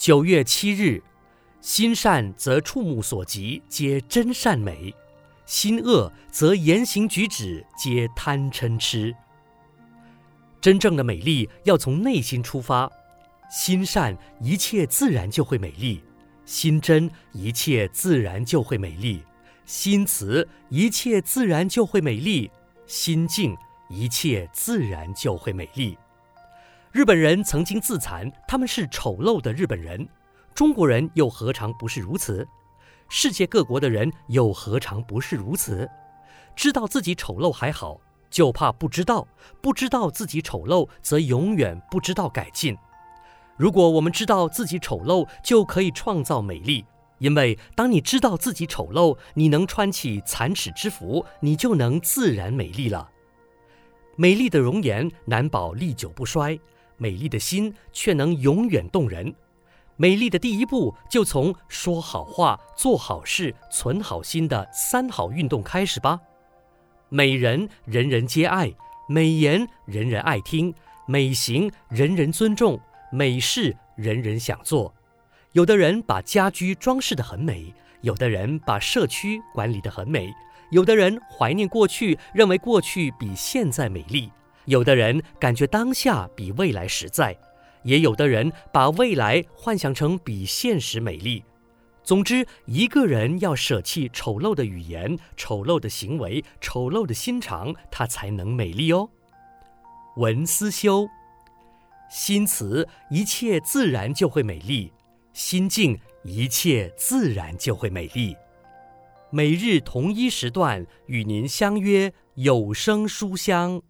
九月七日，心善则触目所及皆真善美，心恶则言行举止皆贪嗔痴。真正的美丽要从内心出发，心善一切自然就会美丽，心真一切自然就会美丽，心慈一切自然就会美丽，心静一切自然就会美丽。日本人曾经自残，他们是丑陋的日本人。中国人又何尝不是如此？世界各国的人又何尝不是如此？知道自己丑陋还好，就怕不知道。不知道自己丑陋，则永远不知道改进。如果我们知道自己丑陋，就可以创造美丽。因为当你知道自己丑陋，你能穿起残耻之服，你就能自然美丽了。美丽的容颜难保历久不衰。美丽的心却能永远动人。美丽的第一步就从说好话、做好事、存好心的三好运动开始吧。美人人人皆爱，美言人人爱听，美行人人尊重，美事人人想做。有的人把家居装饰得很美，有的人把社区管理得很美，有的人怀念过去，认为过去比现在美丽。有的人感觉当下比未来实在，也有的人把未来幻想成比现实美丽。总之，一个人要舍弃丑陋的语言、丑陋的行为、丑陋的心肠，他才能美丽哦。文思修，心慈，一切自然就会美丽；心静，一切自然就会美丽。每日同一时段与您相约有声书香。